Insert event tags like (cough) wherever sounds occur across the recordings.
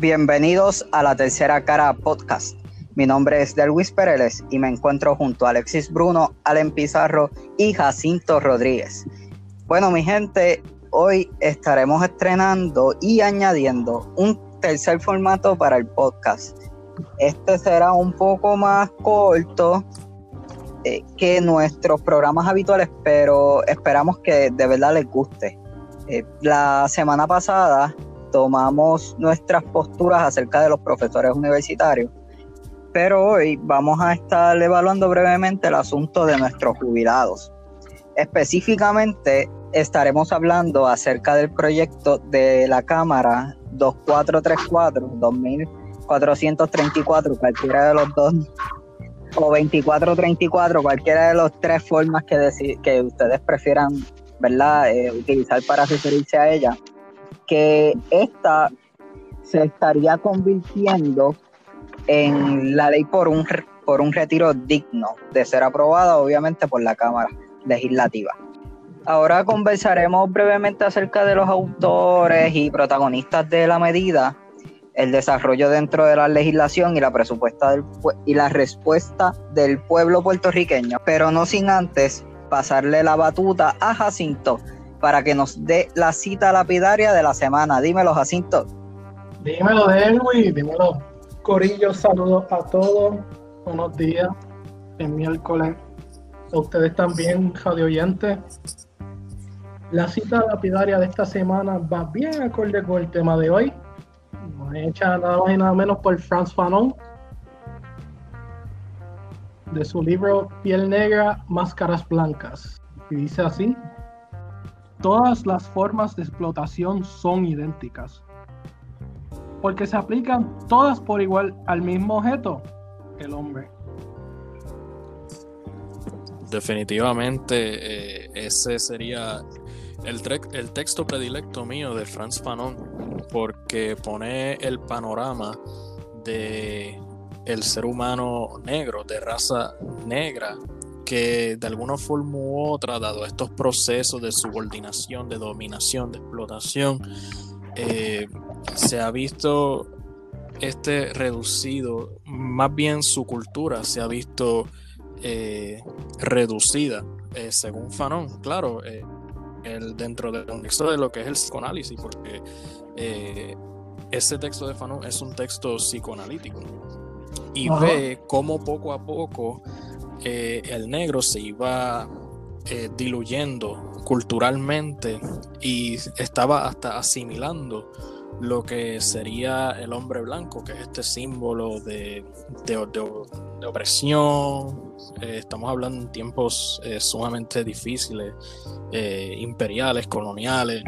Bienvenidos a la tercera cara podcast. Mi nombre es Delwis Pereles y me encuentro junto a Alexis Bruno, Allen Pizarro y Jacinto Rodríguez. Bueno, mi gente, hoy estaremos estrenando y añadiendo un tercer formato para el podcast. Este será un poco más corto eh, que nuestros programas habituales, pero esperamos que de verdad les guste. Eh, la semana pasada tomamos nuestras posturas acerca de los profesores universitarios, pero hoy vamos a estar evaluando brevemente el asunto de nuestros jubilados. Específicamente estaremos hablando acerca del proyecto de la Cámara 2434, 2434, cualquiera de los dos, o 2434, cualquiera de las tres formas que, que ustedes prefieran ¿verdad? Eh, utilizar para referirse a ella que esta se estaría convirtiendo en la ley por un, por un retiro digno de ser aprobada, obviamente, por la Cámara Legislativa. Ahora conversaremos brevemente acerca de los autores y protagonistas de la medida, el desarrollo dentro de la legislación y la, presupuesta del, y la respuesta del pueblo puertorriqueño, pero no sin antes pasarle la batuta a Jacinto para que nos dé la cita lapidaria de la semana. Dímelo, Jacinto. Dímelo, Delwi, dímelo. Corillo, saludos a todos. Buenos días. Es miércoles. A ustedes también, radio oyentes. La cita lapidaria de esta semana va bien acorde con el tema de hoy. Nos hecha nada más y nada menos por Franz Fanon. De su libro Piel Negra, Máscaras Blancas. Y dice así. Todas las formas de explotación son idénticas, porque se aplican todas por igual al mismo objeto, el hombre. Definitivamente eh, ese sería el, el, texto predilecto mío de Franz Fanon, porque pone el panorama de el ser humano negro, de raza negra, que de alguna forma u otra, dado estos procesos de subordinación, de dominación, de explotación, eh, se ha visto este reducido, más bien su cultura se ha visto eh, reducida, eh, según Fanon, claro, el, dentro del contexto de lo que es el psicoanálisis, porque ese texto de Fanon es un texto psicoanalítico y ve cómo poco a poco eh, el negro se iba eh, diluyendo culturalmente y estaba hasta asimilando lo que sería el hombre blanco, que es este símbolo de, opresión. Eh, estamos hablando en tiempos sumamente difíciles, imperiales, coloniales.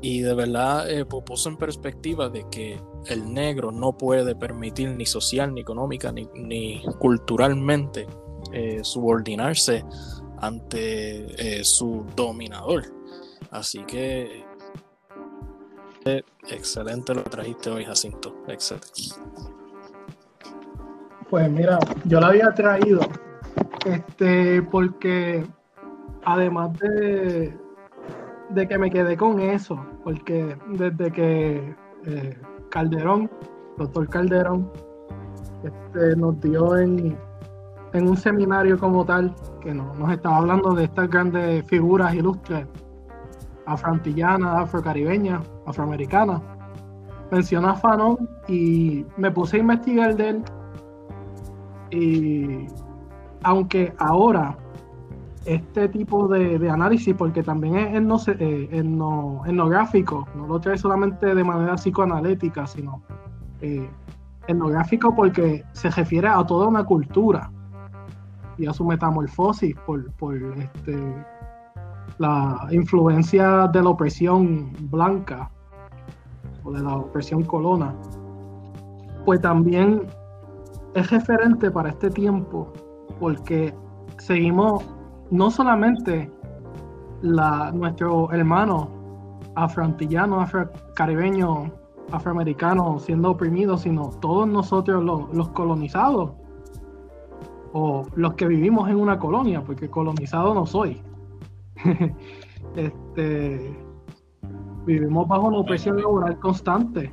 Y de verdad puso en perspectiva de que el negro no puede permitir ni social, ni económica, ni, culturalmente eh, subordinarse ante eh, su dominador. Así que eh, excelente lo trajiste hoy, Jacinto. Excelente. Pues mira, yo lo había traído este porque además de, de que me quedé con eso, porque desde que Calderón, doctor Calderón, este, nos dio en, un seminario como tal, que nos estaba hablando de estas grandes figuras ilustres, afroantillanas, afrocaribeñas, afroamericanas. Mencionó a Fanon y me puse a investigar de él. Y aunque ahora este tipo de, análisis, porque también es eh, etnográfico, no lo trae solamente de manera psicoanalítica, sino eh, etnográfico porque se refiere a toda una cultura y a su metamorfosis por, este, la influencia de la opresión blanca o de la opresión colona, pues también es referente para este tiempo porque seguimos no solamente la, nuestro hermano afroantillano, afrocaribeño, afroamericano siendo oprimidos, sino todos nosotros los, colonizados o los que vivimos en una colonia, porque colonizado no soy. (laughs) este, vivimos bajo una opresión laboral constante.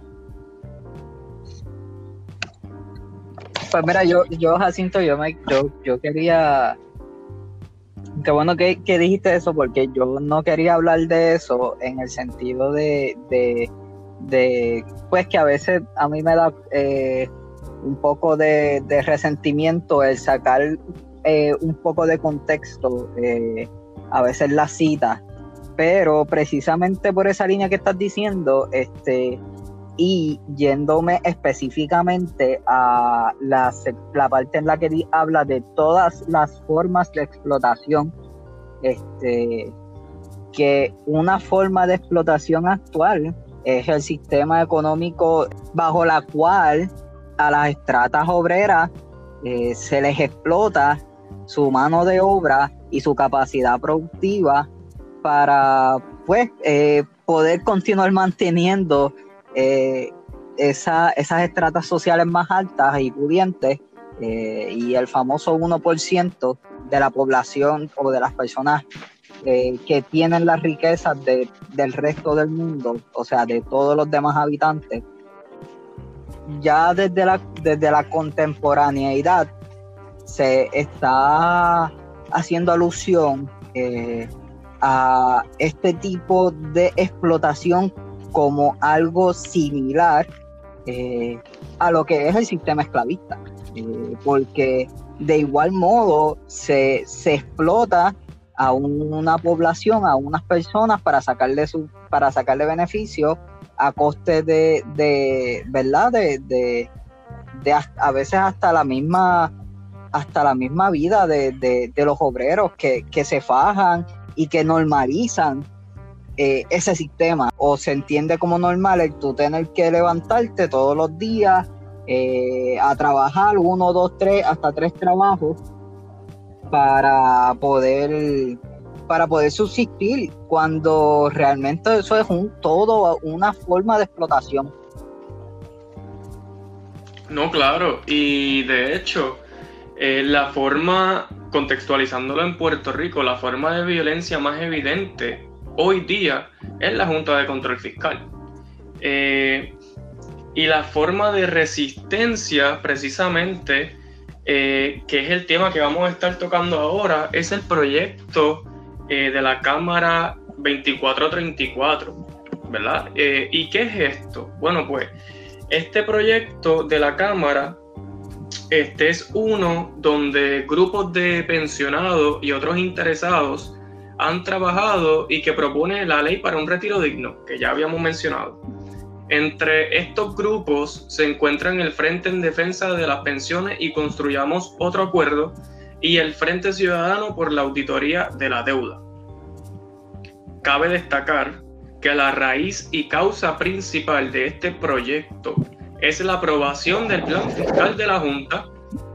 pues mira, yo, yo Jacinto, yo, me, yo, yo quería Qué bueno que, dijiste eso, porque yo no quería hablar de eso en el sentido de, de, pues que a veces a mí me da eh, un poco de, resentimiento el sacar eh, un poco de contexto, eh, a veces la cita, pero precisamente por esa línea que estás diciendo, este, y yéndome específicamente a la, la, parte en la que habla de todas las formas de explotación, este, que una forma de explotación actual es el sistema económico bajo la cual a las estratas obreras eh, se les explota su mano de obra y su capacidad productiva para pues eh, poder continuar manteniendo eh, esas estratas sociales más altas y pudientes eh, y el famoso 1% de la población o de las personas eh, que tienen las riquezas del resto del mundo, o sea, de todos los demás habitantes, ya desde la, desde la contemporaneidad se está haciendo alusión a este tipo de explotación como algo similar eh, a lo que es el sistema esclavista, eh, porque de igual modo se, explota a una población, a unas personas para sacarle su, para beneficio a coste de, de verdad, de, de, a veces hasta la misma hasta la misma vida de, los obreros que, que se fajan y que normalizan eh, ese sistema o se entiende como normal el tú tener que levantarte todos los días eh, a trabajar uno, dos, tres, hasta tres trabajos para poder para poder subsistir cuando realmente eso es un todo una forma de explotación. No, claro, y de hecho, eh, la forma, contextualizándolo en Puerto Rico, la forma de violencia más evidente hoy día es la Junta de Control Fiscal. Eh, y la forma de resistencia, precisamente, eh, que es el tema que vamos a estar tocando ahora, es el proyecto eh, de la Cámara 2434, ¿verdad? ¿Y qué es esto? Bueno, pues este proyecto de la Cámara este es uno donde grupos de pensionados y otros interesados han trabajado y que propone la ley para un retiro digno, que ya habíamos mencionado. Entre estos grupos se encuentran el Frente en Defensa de las Pensiones y Construyamos Otro Acuerdo y el Frente Ciudadano por la Auditoría de la Deuda. Cabe destacar que la raíz y causa principal de este proyecto es la aprobación del plan fiscal de la Junta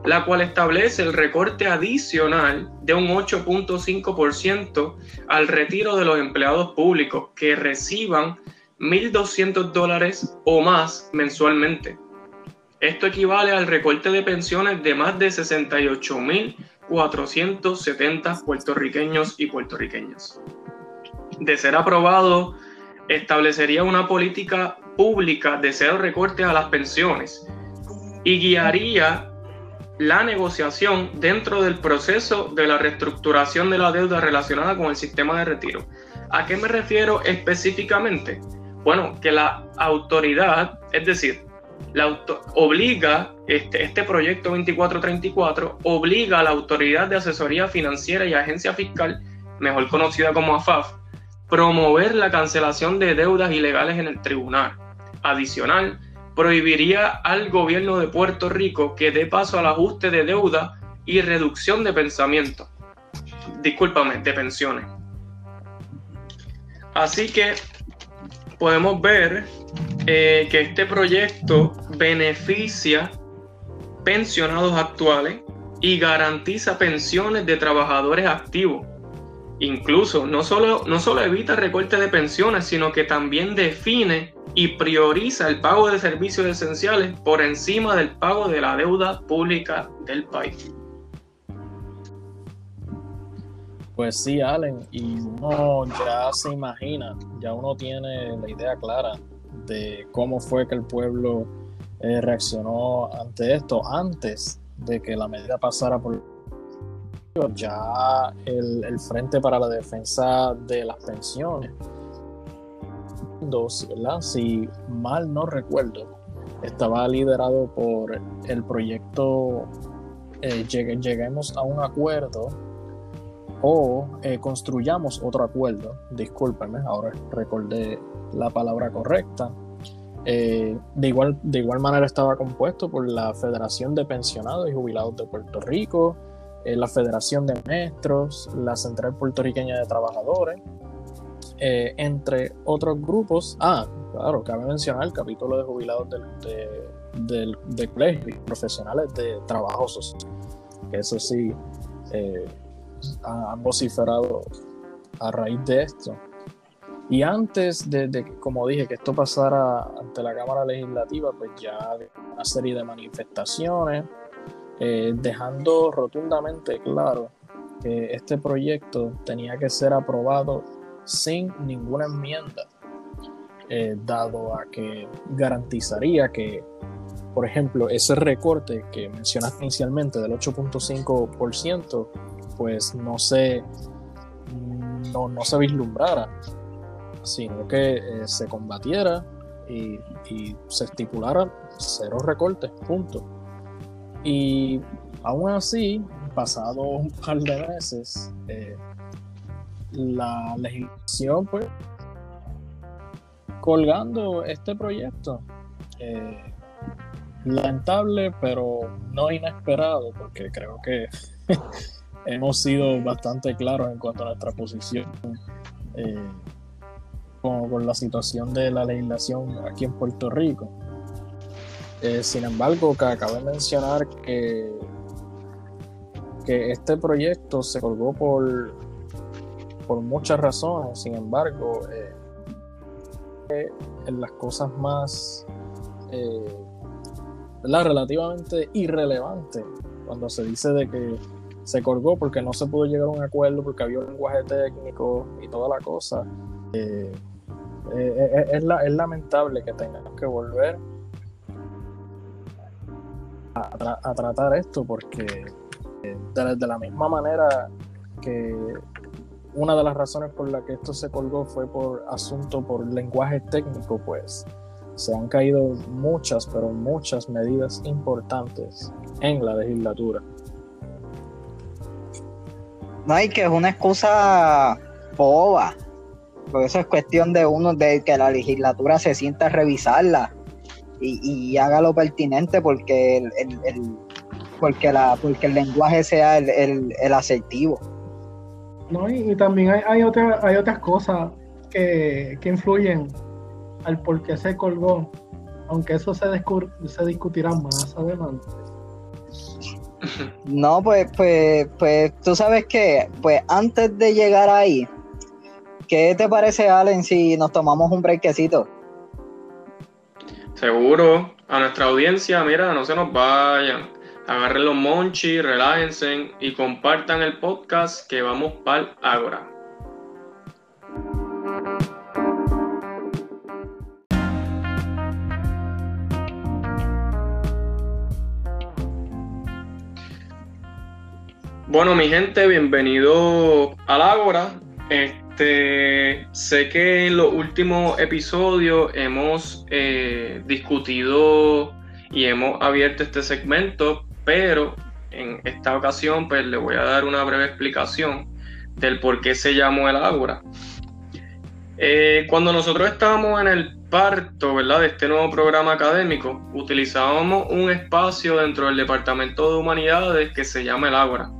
la cual establece el recorte adicional de un 8.5% al retiro de los empleados públicos que reciban 1.200 dólares o más mensualmente. Esto equivale al recorte de pensiones de más de 68.470 puertorriqueños y puertorriqueñas. De ser aprobado, establecería una política pública de cero recortes a las pensiones y guiaría la negociación dentro del proceso de la reestructuración de la deuda relacionada con el sistema de retiro. ¿A qué me refiero específicamente? Bueno, que la autoridad, es decir, la obliga, este, este proyecto 2434 obliga a la Autoridad de Asesoría Financiera y Agencia Fiscal, mejor conocida como AFAF, promover la cancelación de deudas ilegales en el tribunal. Adicional, prohibiría al gobierno de Puerto Rico que dé paso al ajuste de deuda y reducción de pensamiento. Discúlpame, de pensiones. Así que podemos ver eh, que este proyecto beneficia pensionados actuales y garantiza pensiones de trabajadores activos. Incluso no solo, no solo evita recorte de pensiones, sino que también define y prioriza el pago de servicios esenciales por encima del pago de la deuda pública del país. Pues sí, Allen, y uno ya se imagina, ya uno tiene la idea clara de cómo fue que el pueblo eh, reaccionó ante esto antes de que la medida pasara por ya el, el Frente para la Defensa de las Pensiones. Si mal no recuerdo, estaba liderado por el proyecto eh, Lleguemos a un acuerdo o eh, construyamos otro acuerdo. Discúlpenme, ahora recordé la palabra correcta. Eh, de, igual, de igual manera estaba compuesto por la Federación de Pensionados y Jubilados de Puerto Rico, eh, la Federación de Maestros, la Central Puertorriqueña de Trabajadores, eh, entre otros grupos. Ah, claro, cabe mencionar el capítulo de jubilados del, de, del, profesionales de trabajos que eso sí eh, han vociferado a raíz de esto. Y antes de, de, como dije, que esto pasara ante la Cámara Legislativa, pues ya una serie de manifestaciones, eh, dejando rotundamente claro que este proyecto tenía que ser aprobado sin ninguna enmienda, eh, dado a que garantizaría que, por ejemplo, ese recorte que mencionaste inicialmente del 8.5%, pues no se, no, no, se vislumbrara, sino que eh, se combatiera y, y se estipularan cero recortes, punto. Y aún así, pasado un par de meses, eh, la legislación, pues, colgando este proyecto. Eh, lamentable, pero no inesperado, porque creo que (laughs) hemos sido bastante claros en cuanto a nuestra posición eh, con la situación de la legislación aquí en Puerto Rico. Eh, sin embargo, que acabo de mencionar que, que este proyecto se colgó por, por muchas razones. Sin embargo, eh, en las cosas más eh, relativamente irrelevantes, cuando se dice de que se colgó porque no se pudo llegar a un acuerdo, porque había un lenguaje técnico y toda la cosa, es, es lamentable que tengamos que volver a, tratar esto porque eh, de, la misma manera que una de las razones por la que esto se colgó fue por asunto por lenguaje técnico, pues se han caído muchas, pero muchas medidas importantes en la legislatura. No, hay que es una excusa boba, porque eso es cuestión de uno, de que la legislatura se sienta a revisarla y, haga lo pertinente porque el, porque la porque el lenguaje sea el, el, asertivo. No, y, también hay, hay, hay otras cosas que, influyen al por qué se colgó, aunque eso se, se discutirá más adelante. (laughs) No, pues, pues, pues tú sabes que, pues antes de llegar ahí, ¿qué te parece, Allen, si nos tomamos un breakcito? Seguro, a nuestra audiencia, mira, no se nos vayan. Agarren los monchi, relájense y compartan el podcast que vamos para Ágora. Bueno, mi gente, bienvenido al Ágora. Sé que en los últimos episodios hemos eh, discutido y hemos abierto este segmento, pero en esta ocasión pues le voy a dar una breve explicación del por qué se llamó el Ágora. Eh, cuando nosotros estábamos en el parto ¿verdad? de este nuevo programa académico, utilizábamos un espacio dentro del Departamento de Humanidades que se llama el Ágora.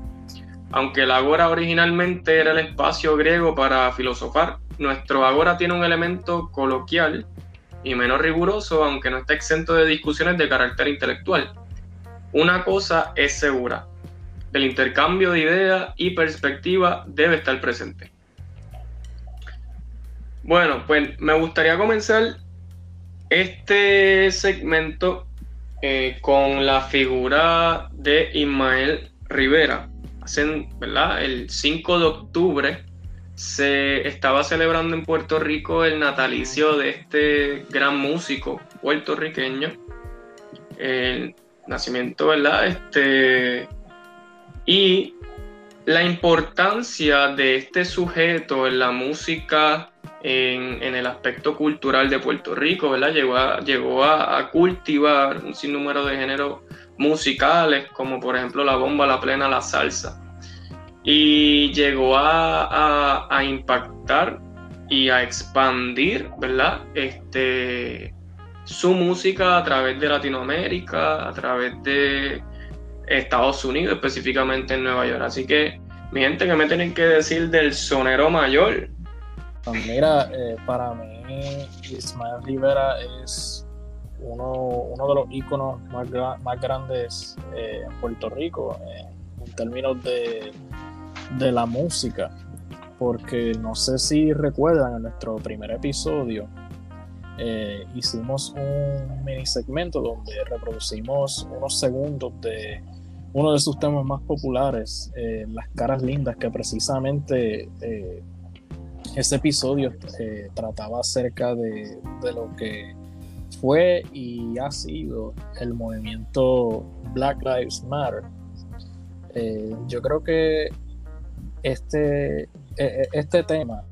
Aunque el agora originalmente era el espacio griego para filosofar, nuestro agora tiene un elemento coloquial y menos riguroso, aunque no está exento de discusiones de carácter intelectual. Una cosa es segura, el intercambio de ideas y perspectiva debe estar presente. Bueno, pues me gustaría comenzar este segmento eh, con la figura de Ismael Rivera, El 5 de octubre se estaba celebrando en Puerto Rico el natalicio de este gran músico puertorriqueño. el nacimiento, ¿verdad? Este, y la importancia de este sujeto en la música, en, el aspecto cultural de Puerto Rico, ¿verdad? Llegó, a, a, cultivar un sinnúmero de géneros musicales, como por ejemplo la bomba, la plena, la salsa. Y llegó a, impactar y a expandir, ¿verdad? Este, su música a través de Latinoamérica, a través de Estados Unidos, específicamente en Nueva York. Así que, mi gente, ¿qué me tienen que decir del sonero mayor? Pues mira, eh, para mí Ismael Rivera es uno, de los íconos más, más grandes eh, en Puerto Rico en términos de, de la música, porque no sé si recuerdan en nuestro primer episodio, eh, hicimos un mini segmento donde reproducimos unos segundos de uno de sus temas más populares, eh, Las caras lindas, que precisamente eh, ese episodio trataba acerca de, de, lo que fue y ha sido el movimiento Black Lives Matter. yo creo que este, este tema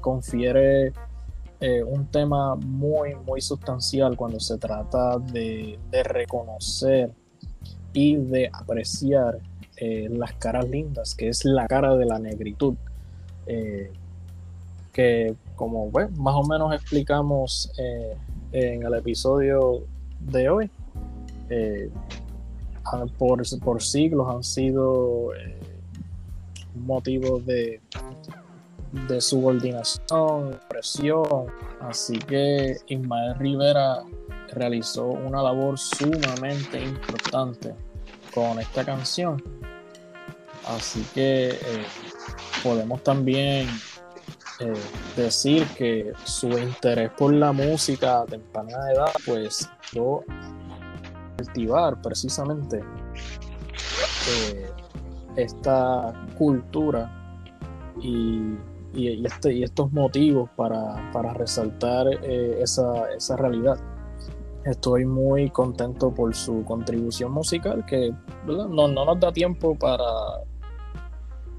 confiere eh, un tema muy, muy sustancial cuando se trata de, reconocer y de apreciar eh, las caras lindas, que es la cara de la negritud. Eh, que como más o menos explicamos en el episodio de hoy, por, por siglos han sido motivos de de subordinación, presión. Así que Ismael Rivera realizó una labor sumamente importante con esta canción. Así que eh, podemos también eh, decir que su interés por la música a temprana edad, pues yo cultivar precisamente eh, esta cultura y este, y, estos motivos para, resaltar eh, esa, realidad. Estoy muy contento por su contribución musical, que no, nos da tiempo para,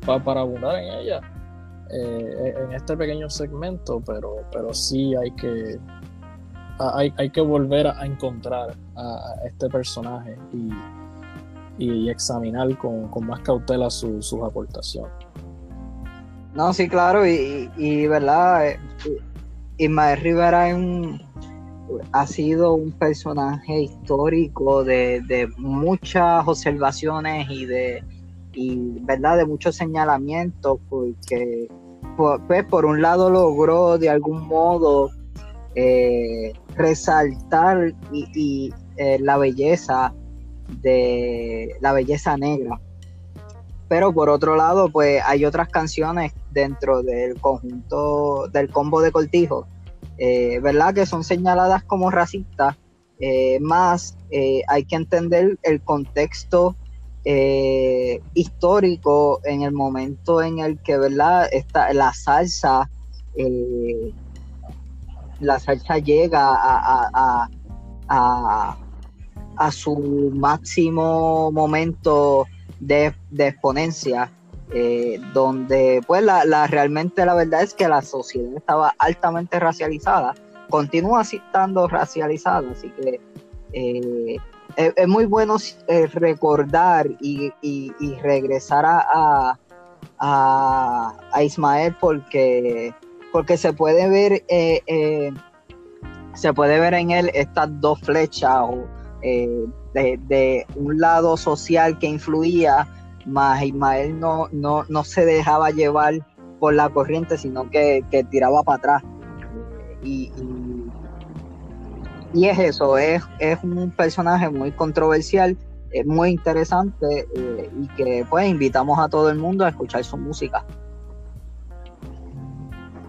para, abundar en ella eh, en este pequeño segmento, pero, pero sí hay que, hay, que volver a, encontrar a, este personaje y, examinar con, más cautela sus aportaciones. No, sí, claro, y, y verdad, eh, Ismael Rivera ha sido un personaje histórico de, muchas observaciones y de verdad de muchos señalamientos porque pues por un lado logró de algún modo eh, resaltar y, eh, la belleza de la belleza negra pero por otro lado, pues hay otras canciones dentro del conjunto del combo de Cortijo, eh, ¿verdad? Que son señaladas como racistas, eh, más eh, hay que entender el contexto histórico en el momento en el que, ¿verdad? Está la salsa, la salsa llega a su máximo momento de, exponencia, eh, donde pues la, realmente la verdad es que la sociedad estaba altamente racializada, continúa estando racializada, así que eh, es, muy bueno eh, recordar y, regresar a, a, Ismael porque, porque se puede ver se puede ver en él estas dos flechas o de, un lado social que influía, más Ismael no, no, no se dejaba llevar por la corriente, sino que, tiraba para atrás. Y, y, es eso, es, es, un personaje muy controversial, es muy interesante eh, y que pues invitamos a todo el mundo a escuchar su música.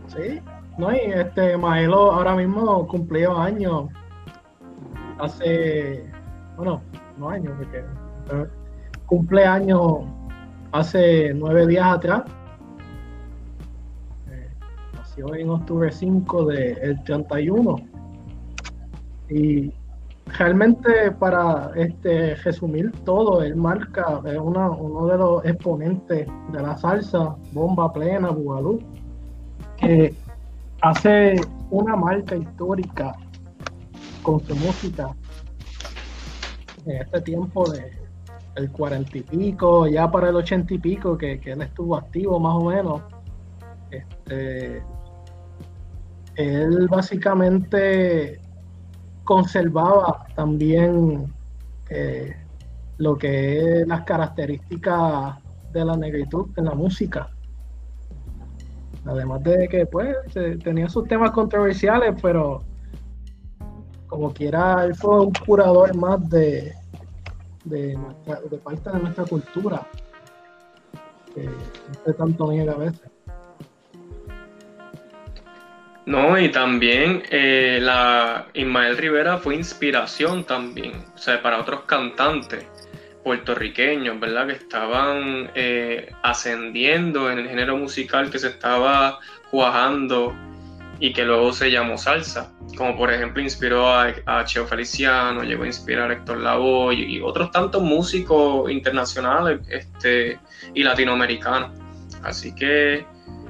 Sí, no, y este Maelo ahora mismo cumplió años hace bueno, no años, porque eh, cumpleaños hace nueve días atrás. Eh, nació en octubre 5 del 31. Y realmente para este, resumir todo, él marca, es uno de los exponentes de la salsa, bomba plena, bugalú, que hace una marca histórica con su música en este tiempo de el cuarenta y pico, ya para el ochenta y pico, que, él estuvo activo más o menos. Este, él básicamente conservaba también eh, lo que es las características de la negritud en la música. Además de que pues tenía sus temas controversiales, pero como quiera, él fue un curador más de, de, de parte de nuestra cultura que tanto niega a veces. No, y también eh, la Ismael Rivera fue inspiración también, o sea, para otros cantantes puertorriqueños, ¿verdad? Que estaban eh, ascendiendo en el género musical que se estaba cuajando y que luego se llamó salsa, como por ejemplo inspiró a, Cheo Feliciano, llegó a inspirar a Héctor Lavoe y, otros tantos músicos internacionales este, y latinoamericanos. Así que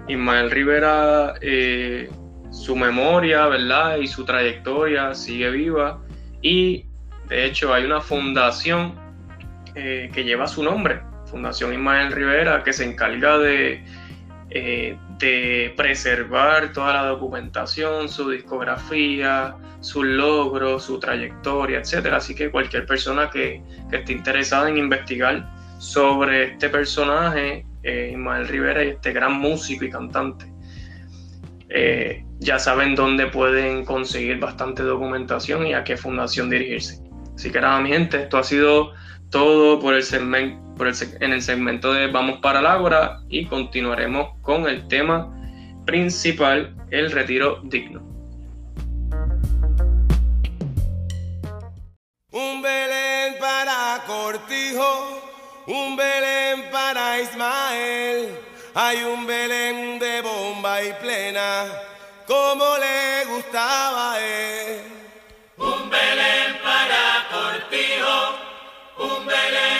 Ismael Rivera eh, su memoria, ¿verdad? Y su trayectoria sigue viva. Y de hecho hay una fundación eh, que lleva su nombre, Fundación Ismael Rivera, que se encarga de, eh, de preservar toda la documentación, su discografía, sus logros, su trayectoria, etc. Así que cualquier persona que, esté interesada en investigar sobre este personaje, eh, Ismael Rivera, y este gran músico y cantante, eh, ya saben dónde pueden conseguir bastante documentación y a qué fundación dirigirse. Así que nada, mi gente, esto ha sido todo por el segmento, en el segmento de Vamos para la Ágora y continuaremos con el tema principal, el retiro digno. Un Belén para Cortijo, un Belén para Ismael hay un Belén de bomba y plena, como le gustaba a él. Un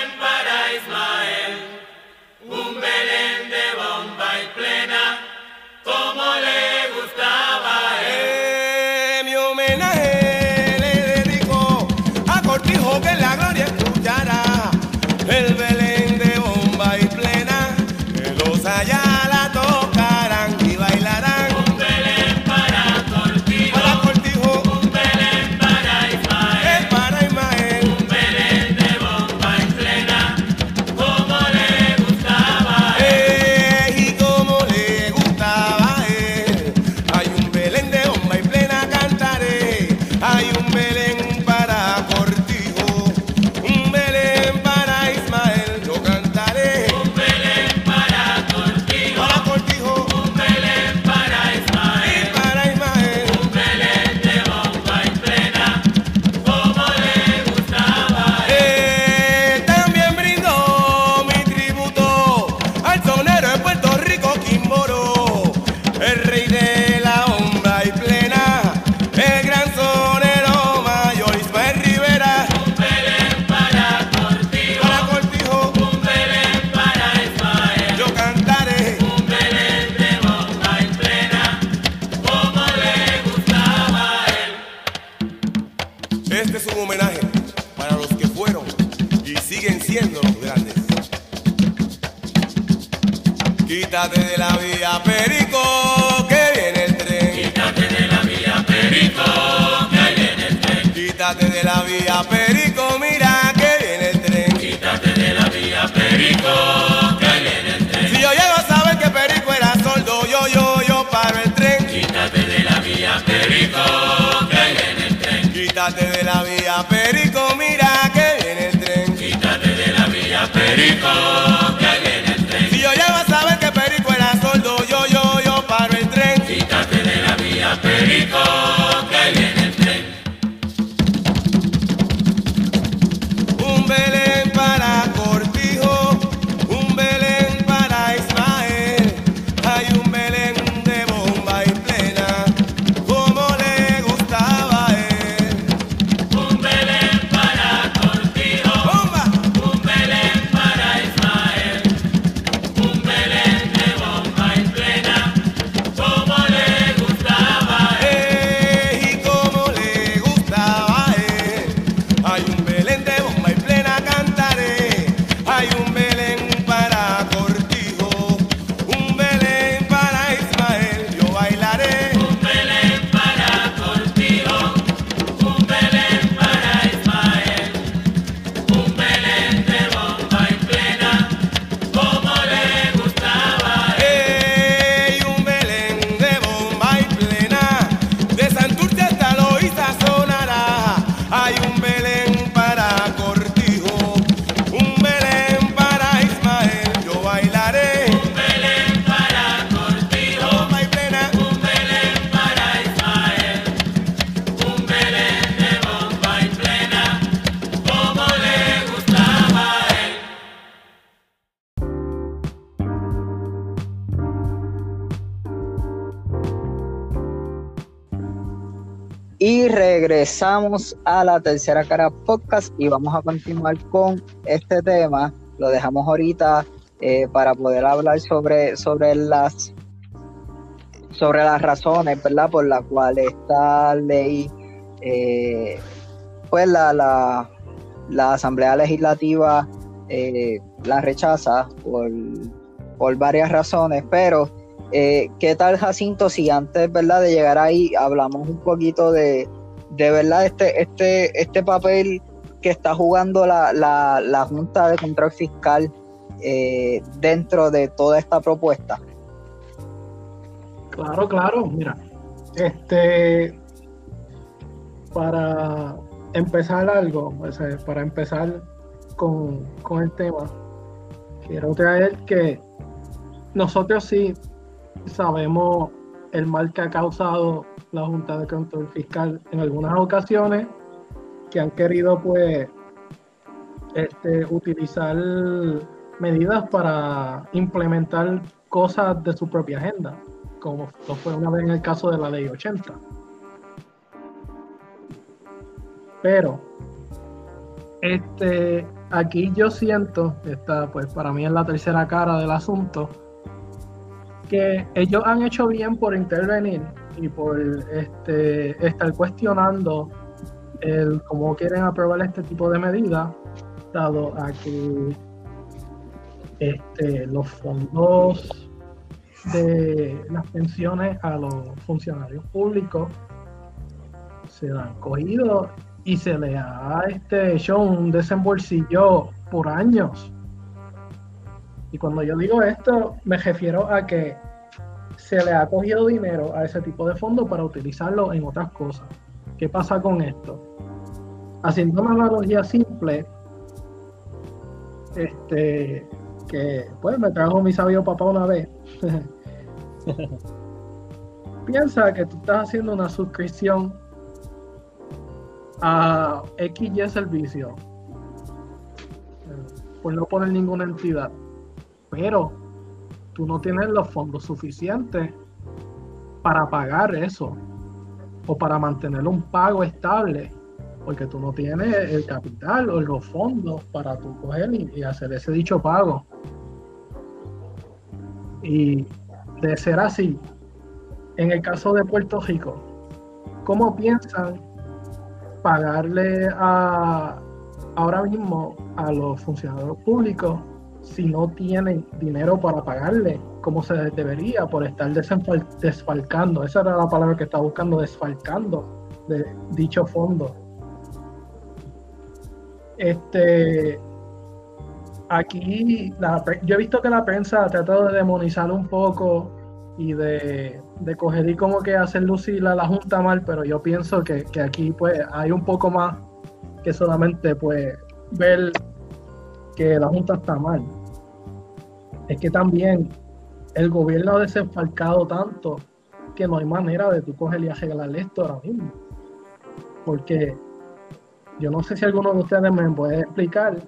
Un regresamos a la tercera cara podcast y vamos a continuar con este tema. Lo dejamos ahorita eh, para poder hablar sobre, sobre las sobre las razones, ¿verdad? Por las cuales esta ley, eh, pues la, la, la, Asamblea Legislativa eh, la rechaza por, por varias razones, pero ¿Qué tal, Jacinto? Si antes, ¿verdad? De llegar ahí, hablamos un poquito de, de verdad, este, este, este papel que está jugando la, la, Junta de Control Fiscal eh, dentro de toda esta propuesta. Claro, claro, mira, este, para empezar algo, para empezar con, con el tema, quiero traer que nosotros sí sabemos el mal que ha causado la Junta de Control Fiscal en algunas ocasiones, que han querido pues este, utilizar medidas para implementar cosas de su propia agenda, como lo fue una vez en el caso de la ley 80. Pero este, aquí yo siento, esta, pues para mí es la tercera cara del asunto, que ellos han hecho bien por intervenir y por este, estar cuestionando el cómo quieren aprobar este tipo de medidas, dado a que este, los fondos de las pensiones a los funcionarios públicos se han cogido y se le ha este, hecho un desembolsillo por años. Y cuando yo digo esto, me refiero a que se le ha cogido dinero a ese tipo de fondos para utilizarlo en otras cosas. ¿Qué pasa con esto? Haciendo una analogía simple, este, que pues me trajo mi sabio papá una vez. (laughs) Piensa que tú estás haciendo una suscripción a XY servicio, por no poner ninguna entidad pero tú no tienes los fondos suficientes para pagar eso o para mantener un pago estable, porque tú no tienes el capital o los fondos para tú coger y, hacer ese dicho pago. Y de ser así, en el caso de Puerto Rico, ¿cómo piensan pagarle a, ahora mismo a los funcionarios públicos si no tienen dinero para pagarle como se debería por estar desfalcando. Esa era la palabra que estaba buscando, desfalcando de dicho fondo. Este, aquí yo he visto que la prensa ha tratado de demonizar un poco y de, de coger y como que hacer lucir a la Junta mal, pero yo pienso que, que aquí pues hay un poco más que solamente pues ver que la Junta está mal. Es que también el gobierno ha desenfalcado tanto que no hay manera de tú coger y arreglar esto ahora mismo. Porque yo no sé si alguno de ustedes me puede explicar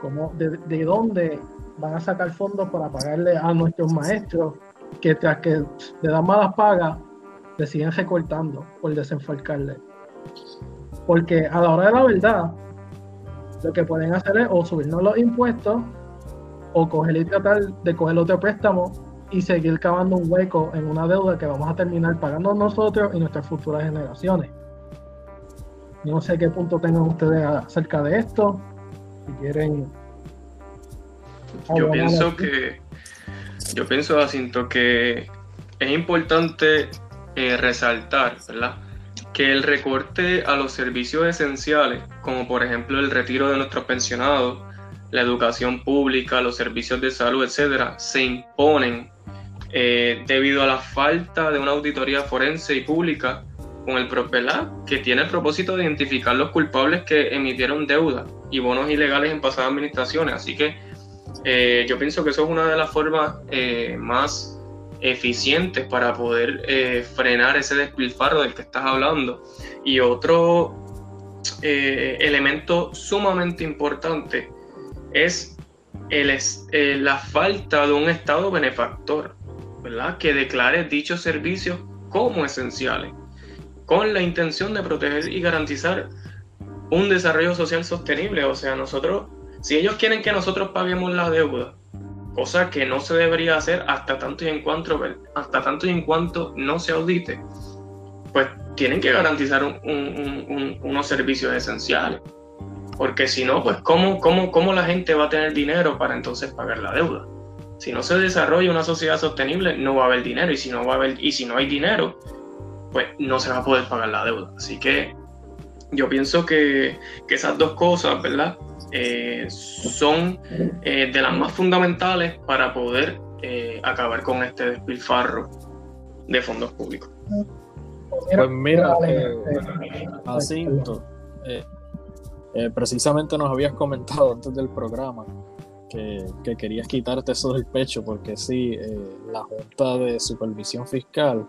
cómo, de, dónde van a sacar fondos para pagarle a nuestros maestros que tras que le dan malas pagas, le siguen recortando por desenfalcarle. Porque a la hora de la verdad, lo que pueden hacer es subirnos los impuestos o coger y tratar de coger otro préstamo y seguir cavando un hueco en una deuda que vamos a terminar pagando nosotros y nuestras futuras generaciones. No sé qué punto tengan ustedes acerca de esto. Si quieren. Yo pienso que. Yo pienso, Jacinto, que es importante eh, resaltar, ¿verdad? Que el recorte a los servicios esenciales, como por ejemplo el retiro de nuestros pensionados, la educación pública, los servicios de salud, etcétera, se imponen eh, debido a la falta de una auditoría forense y pública con el ¿verdad? que tiene el propósito de identificar los culpables que emitieron deuda y bonos ilegales en pasadas administraciones. Así que eh, yo pienso que eso es una de las formas eh, más eficientes para poder frenar ese despilfarro del que estás hablando. Y otro elemento sumamente importante es eh, la falta de un Estado benefactor, ¿verdad? Que declare dichos servicios como esenciales. con la intención de proteger y garantizar un desarrollo social sostenible. O sea, nosotros, si ellos quieren que nosotros paguemos la deuda, cosa que no se debería hacer hasta tanto y en cuanto, hasta tanto y en cuanto no se audite, pues tienen que garantizar unos servicios esenciales. Porque si no, pues ¿cómo, cómo, ¿cómo la gente va a tener dinero para entonces pagar la deuda? Si no se desarrolla una sociedad sostenible, no va a haber dinero. Y si no, va a haber, y si no hay dinero, pues no se va a poder pagar la deuda. Así que yo pienso que, esas dos cosas, ¿verdad? Eh, son eh, de las más fundamentales para poder eh, acabar con este despilfarro de fondos públicos. Pues mira, Jacinto, precisamente nos habías comentado antes del programa que, que, querías quitarte eso del pecho porque sí, la Junta de Supervisión Fiscal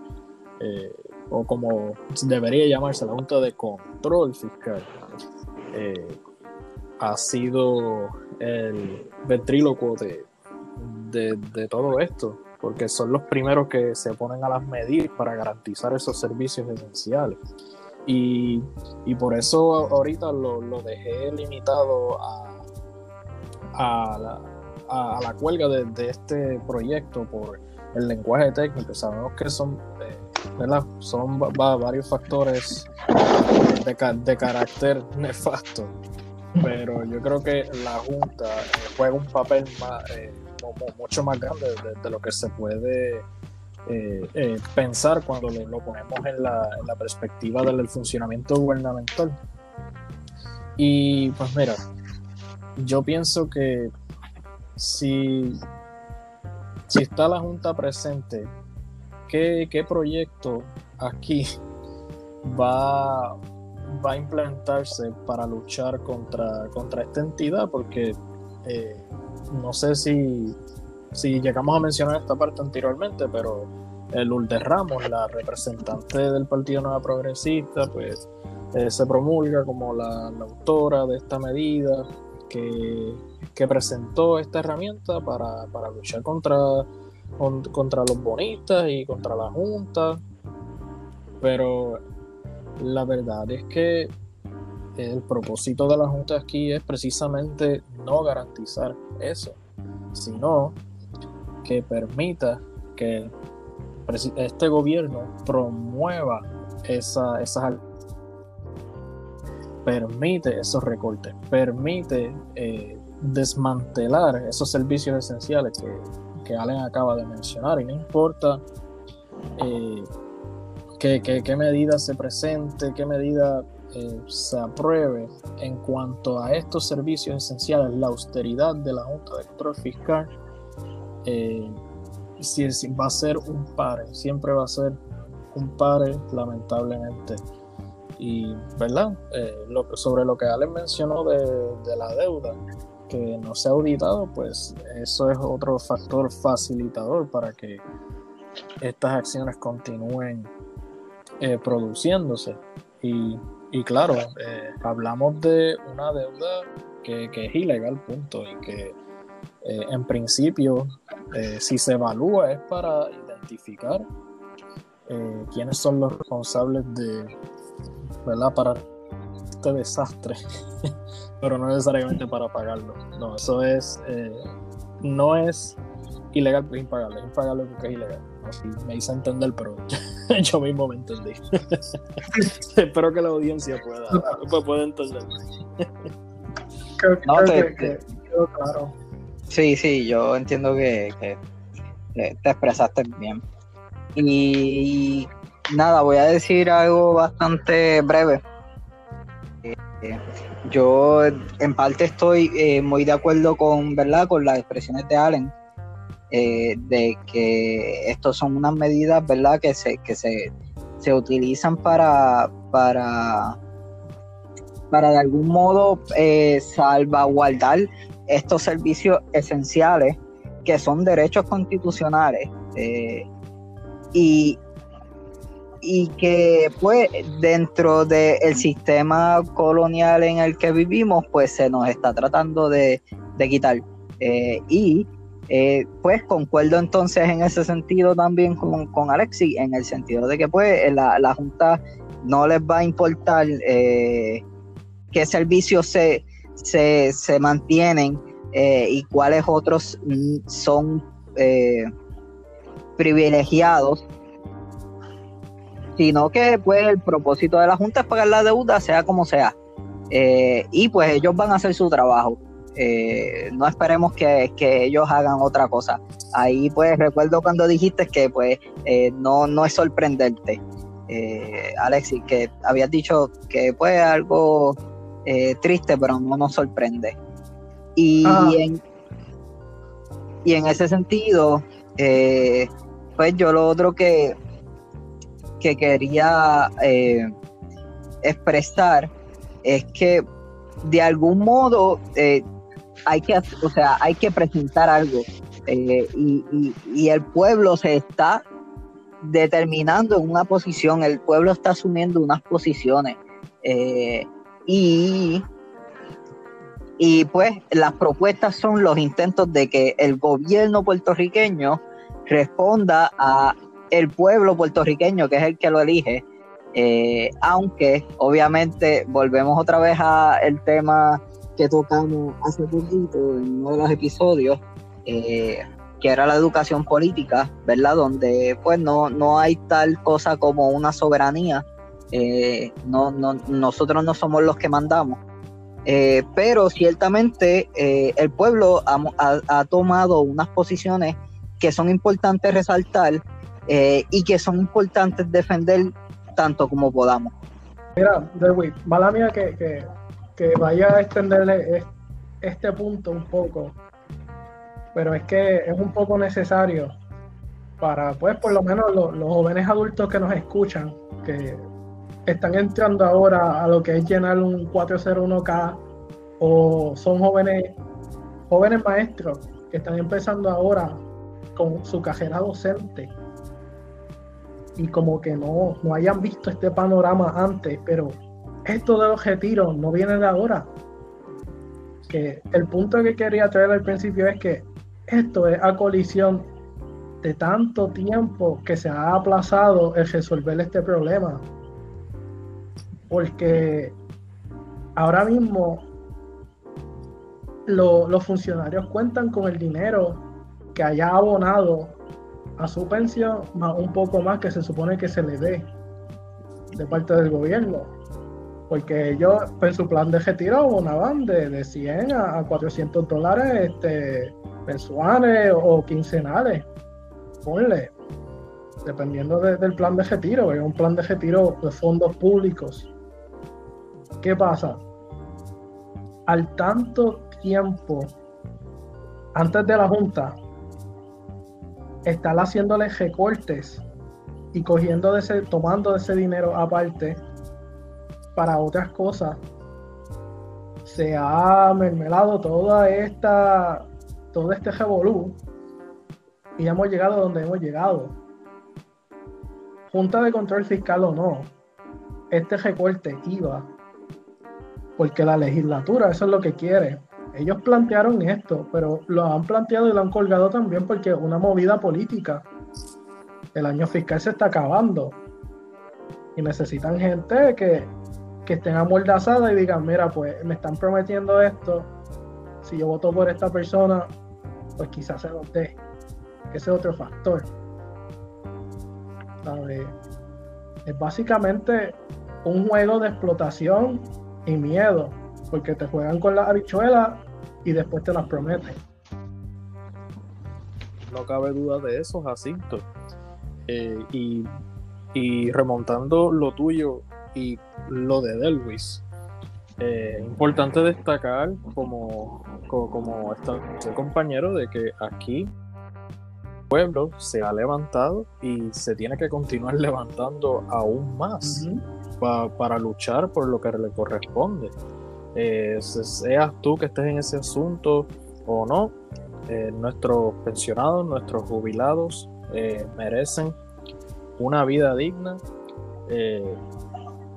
o como debería llamarse la Junta de Control Fiscal, eh, ha sido el ventríloco de, de, todo esto, porque son los primeros que se ponen a las medidas para garantizar esos servicios esenciales. Y, por eso ahorita lo, dejé limitado a, a, la, a, la cuelga de, este proyecto por el lenguaje técnico. Sabemos que son eh, son varios factores de, carácter (laughs) nefasto, pero yo creo que la Junta eh, juega un papel eh, mucho más grande de, lo que se puede eh, pensar cuando lo, ponemos en la, perspectiva del funcionamiento gubernamental. Y pues mira, yo pienso que si, si está la Junta presente ¿qué, proyecto aquí va, va a implantarse para luchar contra, contra esta entidad? Porque eh, no sé si, si llegamos a mencionar esta parte anteriormente, pero Lourdes Ramos, la representante del Partido Nueva Progresista, pues eh, se promulga como la, autora de esta medida que, que presentó esta herramienta para, para luchar contra contra los bonistas y contra la Junta. Pero la verdad es que el propósito de la Junta aquí es precisamente no garantizar eso, sino que permita que este gobierno promueva esa, esas permite esos recortes, permite eh, desmantelar esos servicios esenciales que que Allen acaba de mencionar, y no importa eh, qué, medida se presente, qué medida eh, se apruebe en cuanto a estos servicios esenciales, la austeridad de la Junta de Control Fiscal, eh, si, va a ser un pare, siempre va a ser un pare, lamentablemente. Y, ¿verdad? lo, sobre lo que Allen mencionó de, la deuda, que no se ha auditado, pues eso es otro factor facilitador para que estas acciones continúen eh, produciéndose. Y, claro, eh, hablamos de una deuda que, es ilegal, punto, y que eh, en principio, si se evalúa, es para identificar quiénes son los responsables de, ¿verdad? Para este desastre (laughs) pero no necesariamente para pagarlo. No, eso es, eh, no es ilegal, pero es impagable. Es impagable porque es ilegal. me hice entender, pero (laughs) yo mismo me entendí. (laughs) Espero que la audiencia pueda, pueda entender. no, te, claro. Sí, sí, yo entiendo que, te expresaste bien. Y nada, voy a decir algo bastante breve. Eh, yo en parte estoy eh, muy de acuerdo con, ¿verdad? con las expresiones de Allen, eh, de que estos son unas medidas ¿verdad? que se, que se, utilizan para, para, para de algún modo salvaguardar estos servicios esenciales que son derechos constitucionales. y y que pues dentro del sistema colonial en el que vivimos pues se nos está tratando de, quitar eh, y eh, pues concuerdo entonces en ese sentido también con, con Alexi en el sentido de que pues la, Junta no les va a importar eh, qué servicios se, se, se mantienen eh, y cuáles otros son eh, privilegiados, sino que pues el propósito de la Junta es pagar la deuda, sea como sea. Eh, y pues ellos van a hacer su trabajo. no esperemos que, ellos hagan otra cosa. Ahí pues recuerdo cuando dijiste que pues no, no es sorprenderte, Alexis, que habías dicho que pues algo triste, pero no nos sorprende. Y, en, y en ese sentido, eh, pues yo lo otro que, que quería eh, expresar es que de algún modo eh, hay que o sea hay que presentar algo y, el pueblo se está determinando en una posición el pueblo está asumiendo unas posiciones y y pues las propuestas son los intentos de que el gobierno puertorriqueño responda a el pueblo puertorriqueño, que es el que lo elige. Eh, aunque obviamente volvemos otra vez a el tema que tocamos hace poquito en uno de los episodios, eh, que era la educación política, ¿verdad? Donde pues no, no hay tal cosa como una soberanía. Eh, no, no, nosotros no somos los que mandamos. Eh, pero ciertamente eh, el pueblo ha, tomado unas posiciones que son importantes resaltar y que son importantes defender tanto como podamos. Mira, Derwick, mala mía que, vaya a extenderle este punto un poco, pero es que es un poco necesario para, pues, por lo menos los jóvenes adultos que nos escuchan, que están entrando ahora a lo que es llenar un 401k o son jóvenes jóvenes maestros que están empezando ahora con su carrera docente y como que no, no hayan visto este panorama antes, pero esto de los retiros no viene de ahora. Que el punto que quería traer al principio es que esto es a colisión de tanto tiempo que se ha aplazado el resolver este problema porque ahora mismo los funcionarios cuentan con el dinero que haya abonado a su pensión, más un poco más que se supone que se le dé de parte del gobierno. Porque ellos en su plan de retiro abonaban de, de 100 a, 400 dólares este, mensuales o quincenales. Ponle, dependiendo del plan de retiro, es un plan de retiro de fondos públicos. ¿Qué pasa? Al tanto tiempo antes de la Junta, estar haciéndole recortes y cogiendo de ese, tomando ese dinero aparte para otras cosas, se ha mermelado toda esta, todo este revolú y hemos llegado donde hemos llegado. Junta de control fiscal o no, este recorte iba porque la legislatura eso es lo que quiere. Ellos plantearon esto, pero lo han planteado y lo han colgado también porque una movida política. El año fiscal se está acabando y necesitan gente que, que estén amordazada y digan, mira, pues me están prometiendo esto, si yo voto por esta persona, pues quizás se los dé. Ese es otro factor. Es básicamente un juego de explotación y miedo, porque te juegan con las habichuelas y después te las prometen. No cabe duda de eso, Jacinto. Eh, y, y, remontando lo tuyo y lo de Delwis, eh, importante destacar como, como, como este compañero de que aquí el pueblo se ha levantado y se tiene que continuar (laughs) levantando aún más para luchar por lo que le corresponde. Eh, seas tú que estés en ese asunto o no, eh, nuestros pensionados, nuestros jubilados eh, merecen una vida digna.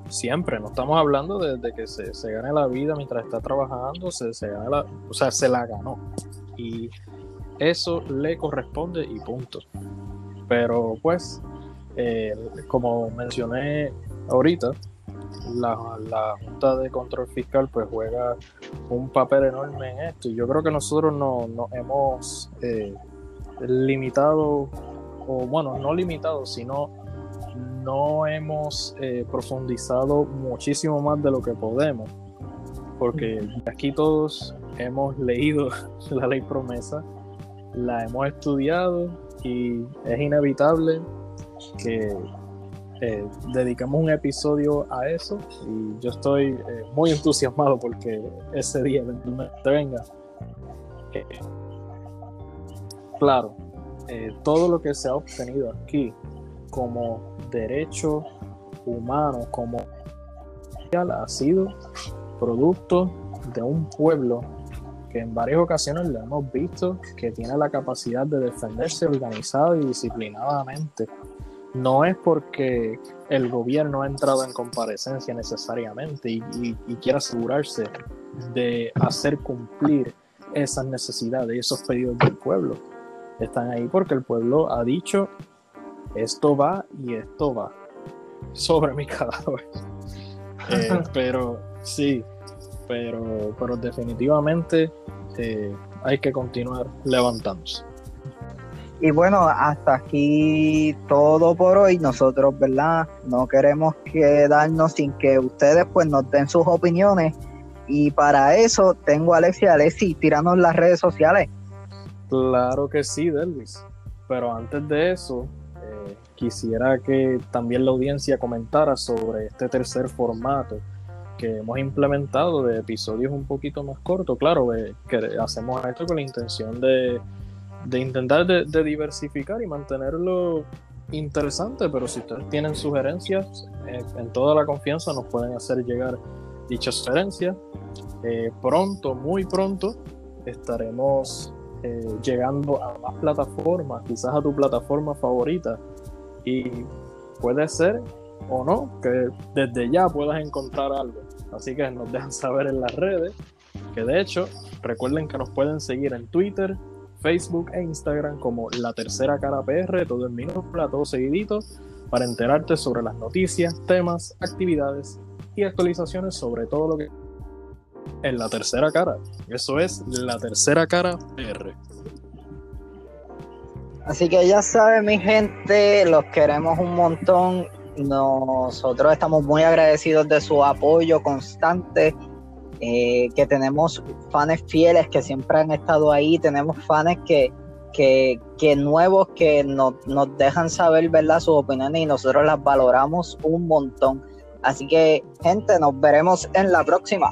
siempre, no estamos hablando de, que se, gane la vida mientras está trabajando, se, se la, o sea, se la ganó. Y eso le corresponde y punto. Pero pues, como mencioné ahorita, la, la, Junta de Control Fiscal pues juega un papel enorme en esto. Y yo creo que nosotros nos no hemos eh, limitado, o bueno, no limitado, sino no hemos eh, profundizado muchísimo más de lo que podemos, porque aquí todos hemos leído (laughs) la ley promesa, la hemos estudiado y es inevitable que eh, dedicamos un episodio a eso y yo estoy eh, muy entusiasmado porque ese día eventualmente venga. Eh, claro, todo lo que se ha obtenido aquí como derecho humano, como ha sido producto de un pueblo que en varias ocasiones le hemos visto que tiene la capacidad de defenderse organizado y disciplinadamente no es porque el gobierno ha entrado en comparecencia necesariamente y, quiere asegurarse de hacer cumplir esas necesidades y esos pedidos del pueblo. Están ahí porque el pueblo ha dicho esto va y esto va sobre mi (laughs) cadáver. (laughs) Eh, pero sí, pero, pero definitivamente eh, hay que continuar levantándose. Y bueno, hasta aquí todo por hoy. Nosotros, ¿verdad? No queremos quedarnos sin que ustedes pues nos den sus opiniones. Y para eso tengo a Alexia. Alexi, tiranos las redes sociales. Claro que sí, Delvis. Pero antes de eso, eh, quisiera que también la audiencia comentara sobre este tercer formato que hemos implementado de episodios un poquito más cortos. Claro, eh, que hacemos esto con la intención de de intentar de, diversificar y mantenerlo interesante, pero si ustedes tienen sugerencias, eh, en toda la confianza nos pueden hacer llegar dichas sugerencias. Eh, pronto, muy pronto, estaremos eh, llegando a más plataformas, quizás a tu plataforma favorita. Y puede ser o no que desde ya puedas encontrar algo. Así que nos dejan saber en las redes. Que de hecho, recuerden que nos pueden seguir en Twitter, Facebook e Instagram como La Tercera Cara PR, todo en minúscula, todo seguidito, para enterarte sobre las noticias, temas, actividades y actualizaciones sobre todo lo que en La Tercera Cara. Eso es La Tercera Cara PR. Así que ya saben, mi gente, los queremos un montón. Nosotros estamos muy agradecidos de su apoyo constante eh, que tenemos fans fieles que siempre han estado ahí, tenemos fans que, que, nuevos que nos, nos dejan saber ¿verdad? sus opiniones y nosotros las valoramos un montón. Así que, gente, nos veremos en la próxima.